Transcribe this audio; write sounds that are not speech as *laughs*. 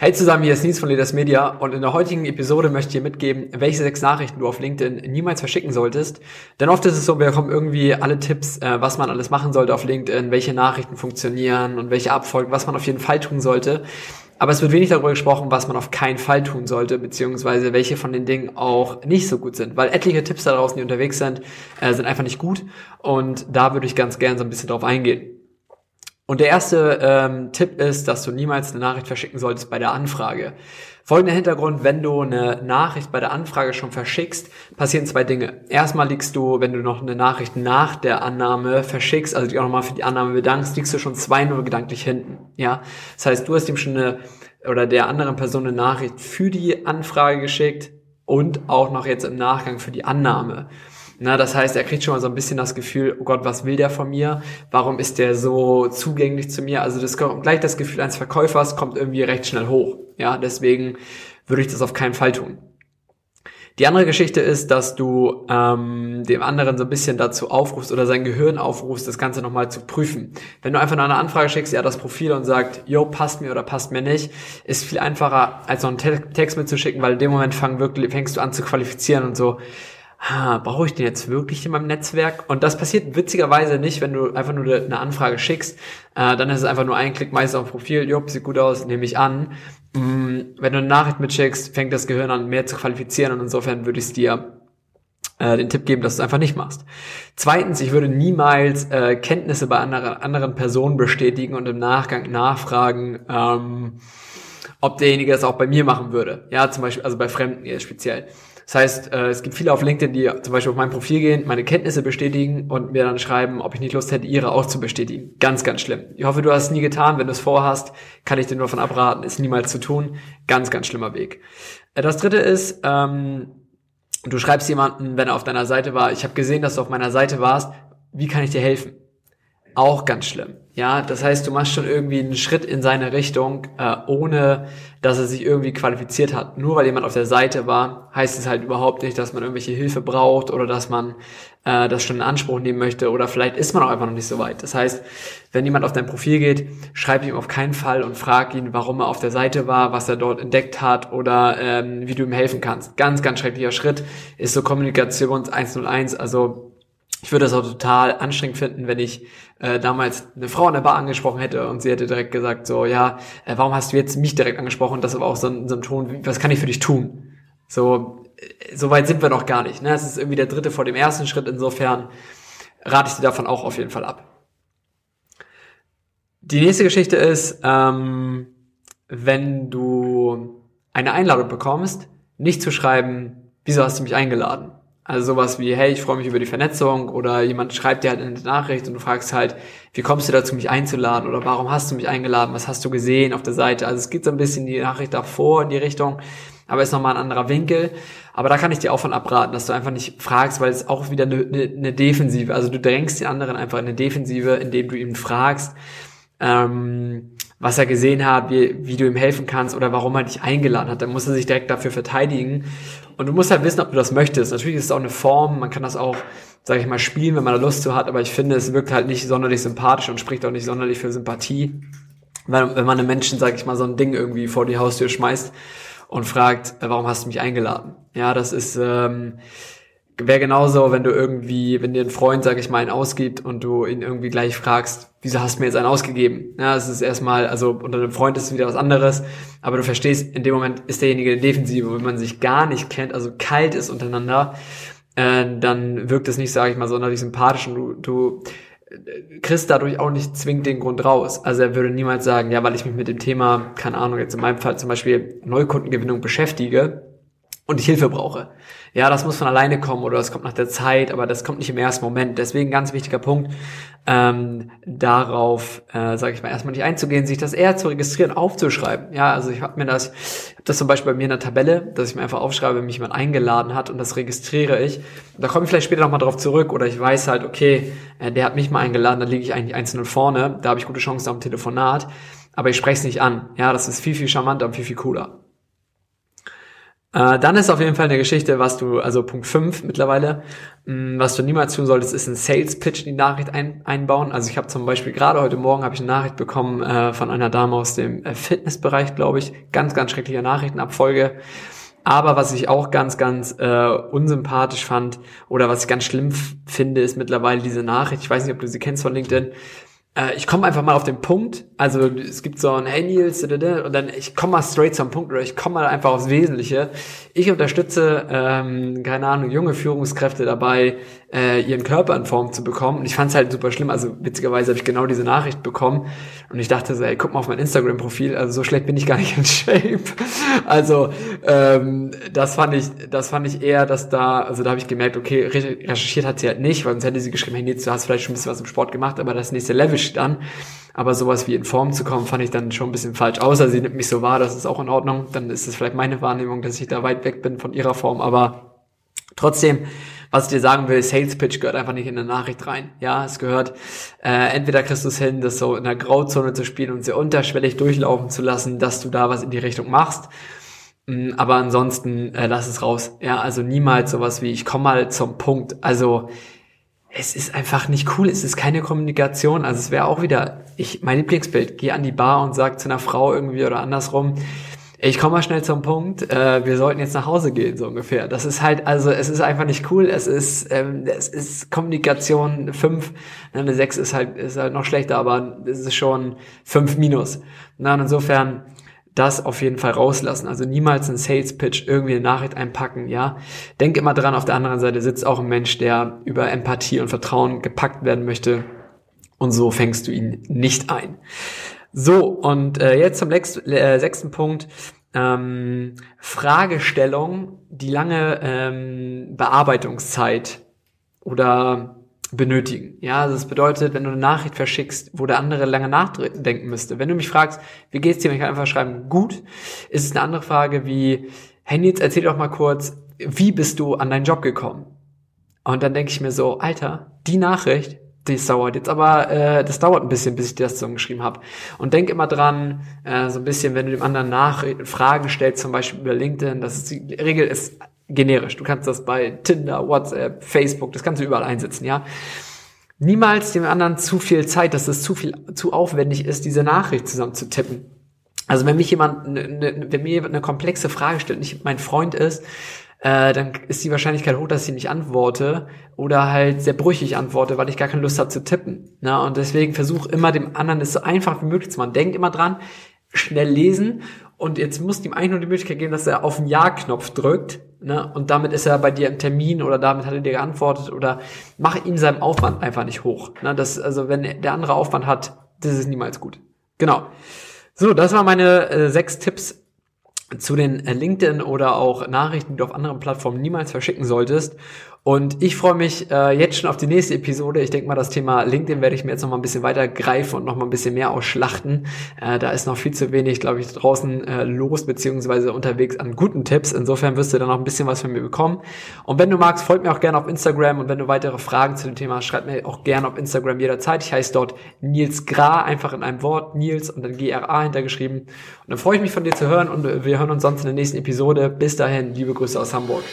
Hey zusammen, hier ist Nils von Leaders Media und in der heutigen Episode möchte ich dir mitgeben, welche sechs Nachrichten du auf LinkedIn niemals verschicken solltest. Denn oft ist es so, wir bekommen irgendwie alle Tipps, äh, was man alles machen sollte auf LinkedIn, welche Nachrichten funktionieren und welche abfolgen, was man auf jeden Fall tun sollte. Aber es wird wenig darüber gesprochen, was man auf keinen Fall tun sollte, beziehungsweise welche von den Dingen auch nicht so gut sind. Weil etliche Tipps da draußen, die unterwegs sind, äh, sind einfach nicht gut. Und da würde ich ganz gern so ein bisschen drauf eingehen. Und der erste ähm, Tipp ist, dass du niemals eine Nachricht verschicken solltest bei der Anfrage. Folgender Hintergrund, wenn du eine Nachricht bei der Anfrage schon verschickst, passieren zwei Dinge. Erstmal liegst du, wenn du noch eine Nachricht nach der Annahme verschickst, also dich auch nochmal für die Annahme bedankst, liegst du schon zwei nur gedanklich hinten. Ja, Das heißt, du hast ihm schon eine oder der anderen Person eine Nachricht für die Anfrage geschickt und auch noch jetzt im Nachgang für die Annahme. Na, das heißt, er kriegt schon mal so ein bisschen das Gefühl, oh Gott, was will der von mir? Warum ist der so zugänglich zu mir? Also das gleich das Gefühl eines Verkäufers kommt irgendwie recht schnell hoch. Ja, deswegen würde ich das auf keinen Fall tun. Die andere Geschichte ist, dass du ähm, dem anderen so ein bisschen dazu aufrufst oder sein Gehirn aufrufst, das Ganze nochmal zu prüfen. Wenn du einfach nur eine Anfrage schickst, ja, das Profil und sagt, yo, passt mir oder passt mir nicht, ist viel einfacher, als noch einen Text mitzuschicken, weil in dem Moment fang wirklich, fängst du an zu qualifizieren und so, ah, brauche ich den jetzt wirklich in meinem Netzwerk? Und das passiert witzigerweise nicht, wenn du einfach nur eine Anfrage schickst. Äh, dann ist es einfach nur ein Klick meistens auf Profil, jupp, sieht gut aus, nehme ich an. Mm, wenn du eine Nachricht mitschickst, fängt das Gehirn an, mehr zu qualifizieren und insofern würde ich es dir äh, den Tipp geben, dass du es einfach nicht machst. Zweitens, ich würde niemals äh, Kenntnisse bei anderen, anderen Personen bestätigen und im Nachgang nachfragen, ähm, ob derjenige das auch bei mir machen würde. Ja, zum Beispiel, also bei Fremden jetzt speziell. Das heißt, äh, es gibt viele auf LinkedIn, die zum Beispiel auf mein Profil gehen, meine Kenntnisse bestätigen und mir dann schreiben, ob ich nicht Lust hätte, ihre auch zu bestätigen. Ganz, ganz schlimm. Ich hoffe, du hast es nie getan. Wenn du es vorhast, kann ich dir nur davon abraten, es niemals zu tun. Ganz, ganz schlimmer Weg. Äh, das dritte ist, ähm, du schreibst jemanden, wenn er auf deiner Seite war, ich habe gesehen, dass du auf meiner Seite warst, wie kann ich dir helfen? Auch ganz schlimm. Ja, das heißt, du machst schon irgendwie einen Schritt in seine Richtung, äh, ohne dass er sich irgendwie qualifiziert hat. Nur weil jemand auf der Seite war, heißt es halt überhaupt nicht, dass man irgendwelche Hilfe braucht oder dass man äh, das schon in Anspruch nehmen möchte oder vielleicht ist man auch einfach noch nicht so weit. Das heißt, wenn jemand auf dein Profil geht, schreib ihm auf keinen Fall und frag ihn, warum er auf der Seite war, was er dort entdeckt hat oder ähm, wie du ihm helfen kannst. Ganz, ganz schrecklicher Schritt ist so Kommunikations 101, also ich würde es auch total anstrengend finden, wenn ich äh, damals eine Frau an der Bar angesprochen hätte und sie hätte direkt gesagt, so, ja, äh, warum hast du jetzt mich direkt angesprochen? Das ist aber auch so ein, so ein Ton, was kann ich für dich tun? So, äh, so weit sind wir noch gar nicht. Ne? Es ist irgendwie der dritte vor dem ersten Schritt, insofern rate ich dir davon auch auf jeden Fall ab. Die nächste Geschichte ist, ähm, wenn du eine Einladung bekommst, nicht zu schreiben, wieso hast du mich eingeladen? Also sowas wie, hey, ich freue mich über die Vernetzung oder jemand schreibt dir halt eine Nachricht und du fragst halt, wie kommst du dazu, mich einzuladen oder warum hast du mich eingeladen, was hast du gesehen auf der Seite? Also es geht so ein bisschen die Nachricht davor in die Richtung, aber ist nochmal ein anderer Winkel. Aber da kann ich dir auch von abraten, dass du einfach nicht fragst, weil es auch wieder eine, eine, Defensive, also du drängst den anderen einfach in eine Defensive, indem du ihn fragst, ähm, was er gesehen hat, wie, wie du ihm helfen kannst oder warum er dich eingeladen hat. Dann muss er sich direkt dafür verteidigen. Und du musst halt wissen, ob du das möchtest. Natürlich ist es auch eine Form, man kann das auch, sage ich mal, spielen, wenn man da Lust zu hat, aber ich finde, es wirkt halt nicht sonderlich sympathisch und spricht auch nicht sonderlich für Sympathie. Wenn, wenn man einem Menschen, sage ich mal, so ein Ding irgendwie vor die Haustür schmeißt und fragt, äh, warum hast du mich eingeladen? Ja, das ist... Ähm, wäre genauso, wenn du irgendwie, wenn dir ein Freund, sag ich mal, einen ausgibt und du ihn irgendwie gleich fragst, wieso hast du mir jetzt einen ausgegeben? Ja, es ist erstmal, also unter einem Freund ist es wieder was anderes, aber du verstehst, in dem Moment ist derjenige eine Defensive, wenn man sich gar nicht kennt, also kalt ist untereinander, äh, dann wirkt es nicht, sage ich mal, sonderlich sympathisch und du, du äh, kriegst dadurch auch nicht zwingend den Grund raus. Also er würde niemals sagen, ja, weil ich mich mit dem Thema, keine Ahnung, jetzt in meinem Fall zum Beispiel Neukundengewinnung beschäftige, und ich Hilfe brauche. Ja, das muss von alleine kommen oder das kommt nach der Zeit, aber das kommt nicht im ersten Moment. Deswegen ganz wichtiger Punkt, ähm, darauf, äh, sage ich mal, erstmal nicht einzugehen, sich das eher zu registrieren, aufzuschreiben. Ja, also ich habe mir das, ich hab das zum Beispiel bei mir in der Tabelle, dass ich mir einfach aufschreibe, wenn mich jemand eingeladen hat und das registriere ich. Da komme ich vielleicht später nochmal drauf zurück oder ich weiß halt, okay, äh, der hat mich mal eingeladen, dann liege ich eigentlich einzeln vorne, da habe ich gute Chancen ein Telefonat, aber ich spreche es nicht an. Ja, das ist viel, viel charmanter und viel, viel cooler. Äh, dann ist auf jeden Fall eine Geschichte, was du, also Punkt 5 mittlerweile, mh, mm, was du niemals tun solltest, ist ein Sales Pitch in die Nachricht ein, einbauen. Also ich habe zum Beispiel gerade heute Morgen habe ich eine Nachricht bekommen äh, von einer Dame aus dem äh, Fitnessbereich, glaube ich. Ganz, ganz schreckliche Nachrichtenabfolge. Aber was ich auch ganz, ganz äh, unsympathisch fand oder was ich ganz schlimm finde, ist mittlerweile diese Nachricht. Ich weiß nicht, ob du sie kennst von LinkedIn äh, ich komme einfach mal auf den Punkt. Also es gibt so ein Hey Nils, und dann ich komme mal straight zum Punkt oder ich komme mal einfach aufs Wesentliche. Ich unterstütze, ähm, keine Ahnung, junge Führungskräfte dabei, äh, ihren Körper in Form zu bekommen. Und ich fand es halt super schlimm. Also witzigerweise habe ich genau diese Nachricht bekommen und ich dachte so, ey, guck mal auf mein Instagram-Profil. Also so schlecht bin ich gar nicht in Shape. *laughs* Also ähm, das fand ich, das fand ich eher, dass da, also da habe ich gemerkt, okay, recherchiert hat sie halt nicht, weil sonst hätte sie geschrieben, hey, Nils, du hast vielleicht schon ein bisschen was im Sport gemacht, aber das nächste Level steht an. Aber sowas wie in Form zu kommen, fand ich dann schon ein bisschen falsch. Außer sie nimmt mich so wahr, das ist auch in Ordnung. Dann ist es vielleicht meine Wahrnehmung, dass ich da weit weg bin von ihrer Form. Aber trotzdem, was ich dir sagen will, Sales Pitch gehört einfach nicht in eine Nachricht rein. Ja, es gehört, äh, entweder kriegst hin, das so in der Grauzone zu spielen und sehr unterschwellig durchlaufen zu lassen, dass du da was in die Richtung machst. Mm, aber ansonsten äh, lass es raus. Ja, also niemals sowas wie, ich komme mal zum Punkt. Also es ist einfach nicht cool, es ist keine Kommunikation. Also es wäre auch wieder, ich, mein Lieblingsbild, geh an die Bar und sag zu einer Frau irgendwie oder andersrum, ich komme mal schnell zum Punkt, äh, wir sollten jetzt nach Hause gehen, so ungefähr. Das ist halt, also es ist einfach nicht cool, es ist, ähm, es ist Kommunikation 5, ne, eine 6 ist halt, ist halt noch schlechter, aber es ist schon 5 minus. Na, und insofern das auf jeden Fall rauslassen. Also niemals einen Sales Pitch irgendwie eine Nachricht einpacken, ja. Denk immer dran, auf der anderen Seite sitzt auch ein Mensch, der über Empathie und Vertrauen gepackt werden möchte. Und so fängst du ihn nicht ein. So, und äh, jetzt zum sechsten, äh, sechsten Punkt. Ähm, Fragestellung, die lange ähm, Bearbeitungszeit oder benötigen. Ja, also das bedeutet, wenn du eine Nachricht verschickst, wo der andere lange nachdenken müsste. Wenn du mich fragst, wie geht's dir, ich einfach schreiben, gut, ist es eine andere Frage wie, hey Nils, erzähl doch mal kurz, wie bist du an deinen Job gekommen? Und dann denke ich mir so, Alter, die Nachricht, das dauert jetzt aber, äh, das dauert ein bisschen, bis ich dir das so geschrieben habe. Und denk immer dran, äh, so ein bisschen, wenn du dem anderen nach Fragen stellst, zum Beispiel über LinkedIn, das ist die Regel ist generisch. Du kannst das bei Tinder, WhatsApp, Facebook, das kannst du überall einsetzen, ja. Niemals dem anderen zu viel Zeit, dass es zu viel, zu aufwendig ist, diese Nachricht zusammen zu tippen. Also wenn mich jemand, ne, ne, wenn mir jemand eine komplexe Frage stellt, nicht mein Freund ist, äh, dann ist die Wahrscheinlichkeit hoch, dass ich nicht antworte oder halt sehr brüchig antworte, weil ich gar keine Lust habe zu tippen. Na, und deswegen versuch immer dem anderen es so einfach wie möglich zu machen. Denk immer dran, schnell lesen und jetzt musst du ihm eigentlich nur die Möglichkeit geben, dass er auf den Ja-Knopf drückt ne? und damit ist er bei dir im Termin oder damit hat er dir geantwortet oder mach ihm seinen Aufwand einfach nicht hoch. Ne? Das, also wenn der andere Aufwand hat, das ist niemals gut. Genau. So, das waren meine äh, sechs Tipps zu den äh, LinkedIn oder auch Nachrichten, die du auf anderen Plattformen niemals verschicken solltest. Und ich freue mich äh, jetzt schon auf die nächste Episode. Ich denke mal, das Thema LinkedIn werde ich mir jetzt noch mal ein bisschen weiter greifen und noch mal ein bisschen mehr ausschlachten. Äh, da ist noch viel zu wenig, glaube ich, draußen äh, los beziehungsweise unterwegs an guten Tipps. Insofern wirst du dann noch ein bisschen was von mir bekommen. Und wenn du magst, folg mir auch gerne auf Instagram. Und wenn du weitere Fragen zu dem Thema hast, schreib mir auch gerne auf Instagram jederzeit. Ich heiße dort Nils Gra, einfach in einem Wort, Nils und dann GRA hintergeschrieben. Und dann freue ich mich von dir zu hören und wir hören uns sonst in der nächsten Episode. Bis dahin, liebe Grüße aus Hamburg.